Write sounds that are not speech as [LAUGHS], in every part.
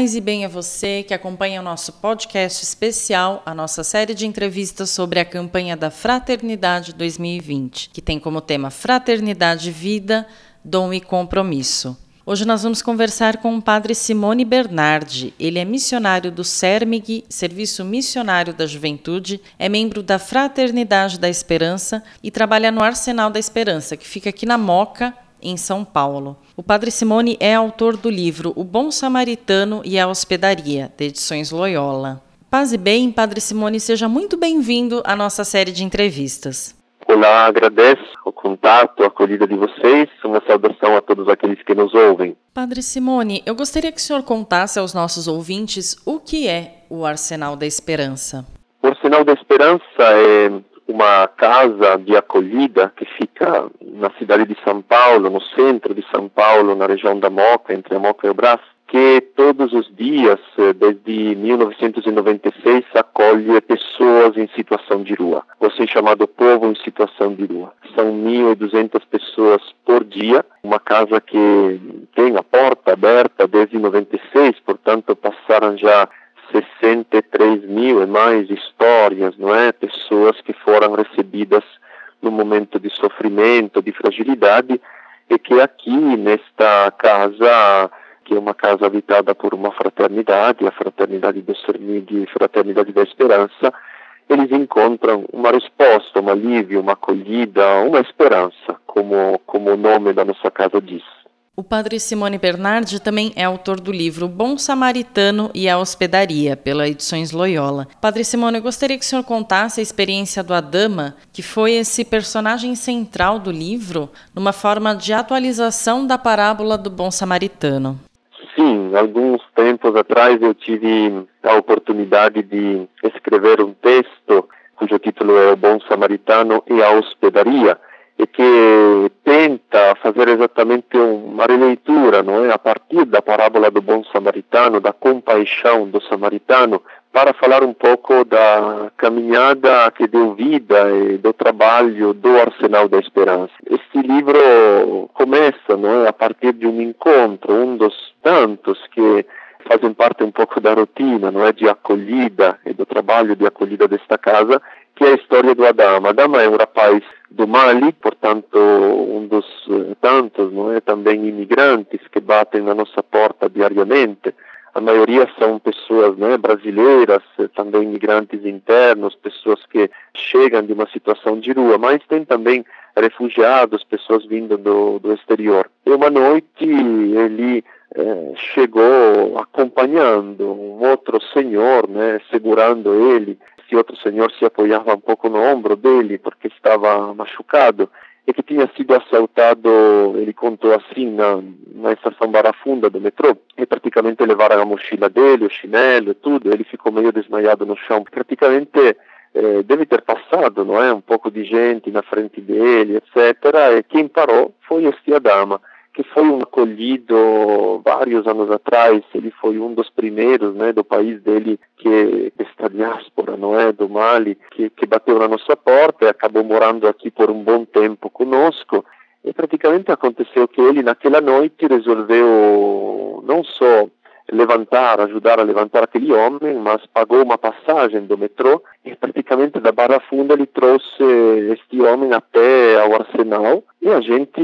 Paz e bem a você que acompanha o nosso podcast especial, a nossa série de entrevistas sobre a campanha da Fraternidade 2020, que tem como tema Fraternidade, Vida, Dom e Compromisso. Hoje nós vamos conversar com o padre Simone Bernardi. Ele é missionário do CERMIG, Serviço Missionário da Juventude, é membro da Fraternidade da Esperança e trabalha no Arsenal da Esperança, que fica aqui na Moca, em São Paulo. O padre Simone é autor do livro O Bom Samaritano e a Hospedaria, de Edições Loyola. Paz e bem, padre Simone, seja muito bem-vindo à nossa série de entrevistas. Olá, agradeço o contato, a acolhida de vocês. Uma saudação a todos aqueles que nos ouvem. Padre Simone, eu gostaria que o senhor contasse aos nossos ouvintes o que é o Arsenal da Esperança. O Arsenal da Esperança é uma casa de acolhida que fica na cidade de São Paulo, no centro de São Paulo, na região da Moca, entre a Moca e o Brás, que todos os dias, eh, desde 1996, acolhe pessoas em situação de rua, assim chamado povo em situação de rua. São 1.200 pessoas por dia, uma casa que tem a porta aberta desde 96, portanto passaram já 63 mil e mais histórias, não é? Pessoas que foram recebidas no momento de sofrimento, de fragilidade, e que aqui nesta casa que é uma casa habitada por uma fraternidade, a Fraternidade do Sermig, Fraternidade da Esperança, eles encontram uma resposta, um alívio, uma acolhida, uma esperança, como, como o nome da nossa casa diz. O padre Simone Bernardi também é autor do livro Bom Samaritano e a Hospedaria, pela Edições Loyola. Padre Simone, eu gostaria que o senhor contasse a experiência do Adama, que foi esse personagem central do livro, numa forma de atualização da parábola do Bom Samaritano. Sim, alguns tempos atrás eu tive a oportunidade de escrever um texto cujo título é O Bom Samaritano e a Hospedaria, e que tenta fazer exatamente uma releitura, não é, a partir da parábola do bom samaritano, da compaixão do samaritano, para falar um pouco da caminhada que deu vida e do trabalho do Arsenal da Esperança. Este livro começa, não é, a partir de um encontro, um dos tantos que fazem parte um pouco da rotina, não é, de acolhida e do trabalho de acolhida desta casa, que é a história do Adama. Adama é um rapaz do Mali, portanto, um dos eh, tantos, não é, também imigrantes que batem na nossa porta diariamente. A maioria são pessoas né, brasileiras, também imigrantes internos, pessoas que chegam de uma situação de rua, mas tem também refugiados, pessoas vindo do, do exterior. E uma noite ele eh, chegou acompanhando um outro senhor, né, segurando ele. Esse outro senhor se apoiava um pouco no ombro dele porque estava machucado e que tinha sido assaltado, ele contou assim, na, na estação Barafunda do metrô, e praticamente levaram a mochila dele, o chinelo, tudo, ele ficou meio desmaiado no chão, praticamente eh, deve ter passado, não é, um pouco de gente na frente dele, etc, e quem parou foi este Adama, que foi um acolhido vários anos atrás, ele foi um dos primeiros, né, do país dele, que esta diáspora, não é, do Mali, que, que bateu na nossa porta e acabou morando aqui por um bom tempo conosco, e praticamente aconteceu que ele naquela noite resolveu não só levantar, ajudar a levantar aquele homem, mas pagou uma passagem do metrô e praticamente da Barra Funda ele trouxe este homem até ao arsenal e a gente,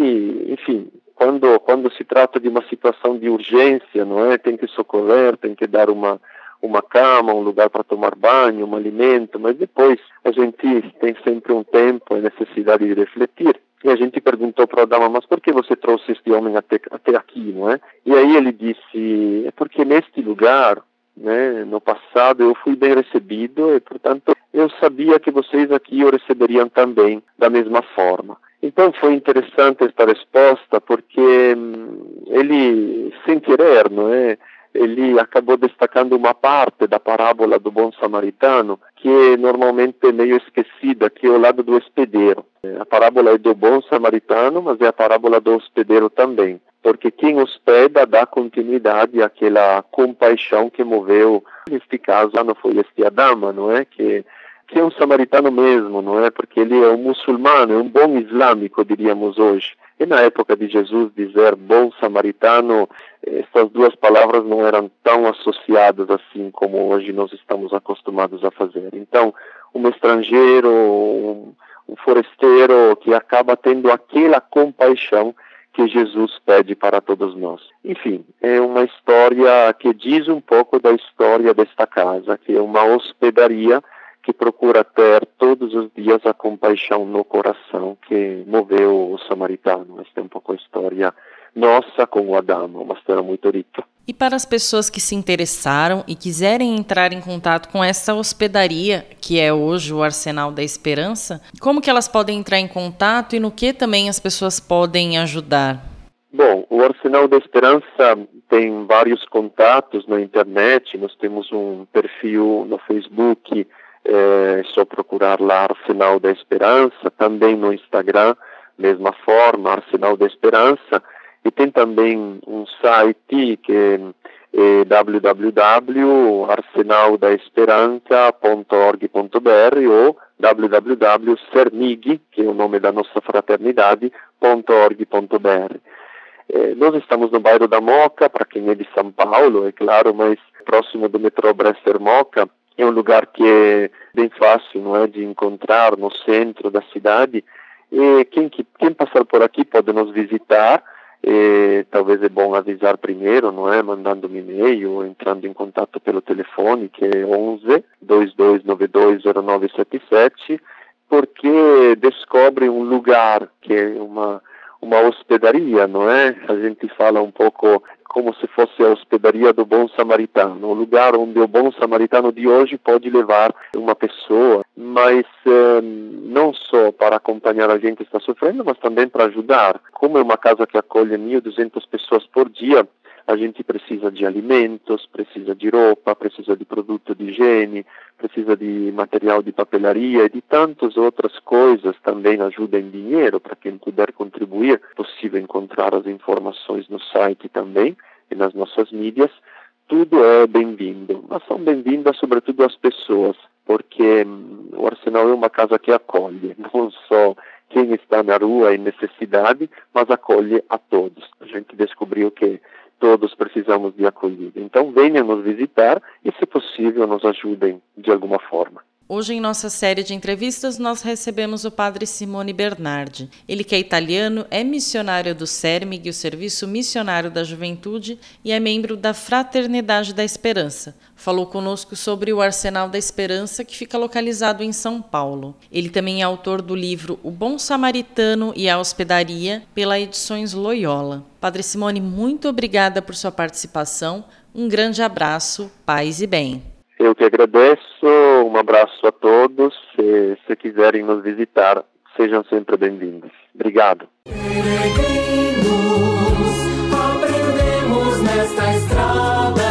enfim, quando quando se trata de uma situação de urgência, não é, tem que socorrer, tem que dar uma uma cama, um lugar para tomar banho, um alimento, mas depois a gente tem sempre um tempo, a necessidade de refletir. E a gente perguntou para Adama, mas por que você trouxe este homem até, até aqui, não é? E aí ele disse, é porque neste lugar, né, no passado eu fui bem recebido e, portanto, eu sabia que vocês aqui o receberiam também da mesma forma. Então foi interessante esta resposta porque hum, ele, sem querer, não é? ele acabou destacando uma parte da parábola do bom samaritano que é normalmente é meio esquecida, que é o lado do hospedeiro. A parábola é do bom samaritano, mas é a parábola do hospedeiro também, porque quem hospeda dá continuidade àquela compaixão que moveu, neste caso, não foi este Adama, não é? Que que é um samaritano mesmo, não é? Porque ele é um muçulmano, é um bom islâmico, diríamos hoje. E na época de Jesus dizer bom samaritano, essas duas palavras não eram tão associadas assim como hoje nós estamos acostumados a fazer. Então, um estrangeiro, um, um forasteiro que acaba tendo aquela compaixão que Jesus pede para todos nós. Enfim, é uma história que diz um pouco da história desta casa, que é uma hospedaria que procura ter todos os dias a compaixão no coração que moveu o samaritano. Esta é um pouco a história nossa com o Adamo, uma história muito rica. E para as pessoas que se interessaram e quiserem entrar em contato com essa hospedaria, que é hoje o Arsenal da Esperança, como que elas podem entrar em contato e no que também as pessoas podem ajudar? Bom, o Arsenal da Esperança tem vários contatos na internet, nós temos um perfil no Facebook é só procurar lá Arsenal da Esperança, também no Instagram, mesma forma, Arsenal da Esperança, e tem também um site que é, é www.arsenaldaesperança.org.br ou www.cermig, que é o nome da nossa fraternidade.org.br. É, nós estamos no bairro da Moca, para quem é de São Paulo, é claro, mas próximo do metrô Bresser Moca, é um lugar que é bem fácil, não é, de encontrar no centro da cidade. E quem, quem passar por aqui pode nos visitar. E, talvez é bom avisar primeiro, não é, mandando um e-mail ou entrando em contato pelo telefone que é 11 22920977, porque descobre um lugar que é uma uma hospedaria, não é? A gente fala um pouco como se fosse a hospedaria do bom samaritano, o lugar onde o bom samaritano de hoje pode levar uma pessoa, mas eh, não só para acompanhar a gente que está sofrendo, mas também para ajudar. Como é uma casa que acolhe 1.200 pessoas por dia, a gente precisa de alimentos, precisa de roupa, precisa de produto de higiene, precisa de material de papelaria e de tantas outras coisas, também ajuda em dinheiro para quem puder contribuir. É possível encontrar as informações no site também e nas nossas mídias. Tudo é bem-vindo, mas são bem-vindas sobretudo as pessoas, porque hum, o Arsenal é uma casa que acolhe, [LAUGHS] não só quem está na rua em necessidade, mas acolhe a todos. A gente descobriu que todos precisamos de acolhida. Então venham nos visitar e, se possível, nos ajudem de alguma forma. Hoje, em nossa série de entrevistas, nós recebemos o padre Simone Bernardi. Ele que é italiano, é missionário do CERMIG, o Serviço Missionário da Juventude, e é membro da Fraternidade da Esperança. Falou conosco sobre o Arsenal da Esperança, que fica localizado em São Paulo. Ele também é autor do livro O Bom Samaritano e a Hospedaria, pela Edições Loyola. Padre Simone, muito obrigada por sua participação. Um grande abraço, paz e bem. Eu que agradeço, um abraço a todos. Se, se quiserem nos visitar, sejam sempre bem-vindos. Obrigado. aprendemos nesta estrada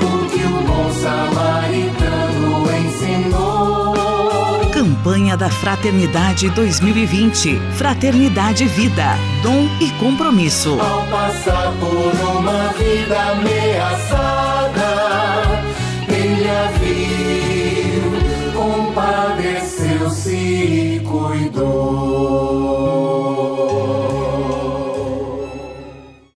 o que o bom samaritano ensinou. Campanha da Fraternidade 2020. Fraternidade Vida. Dom e compromisso. Ao passar por uma vida ameaçada se cuidou.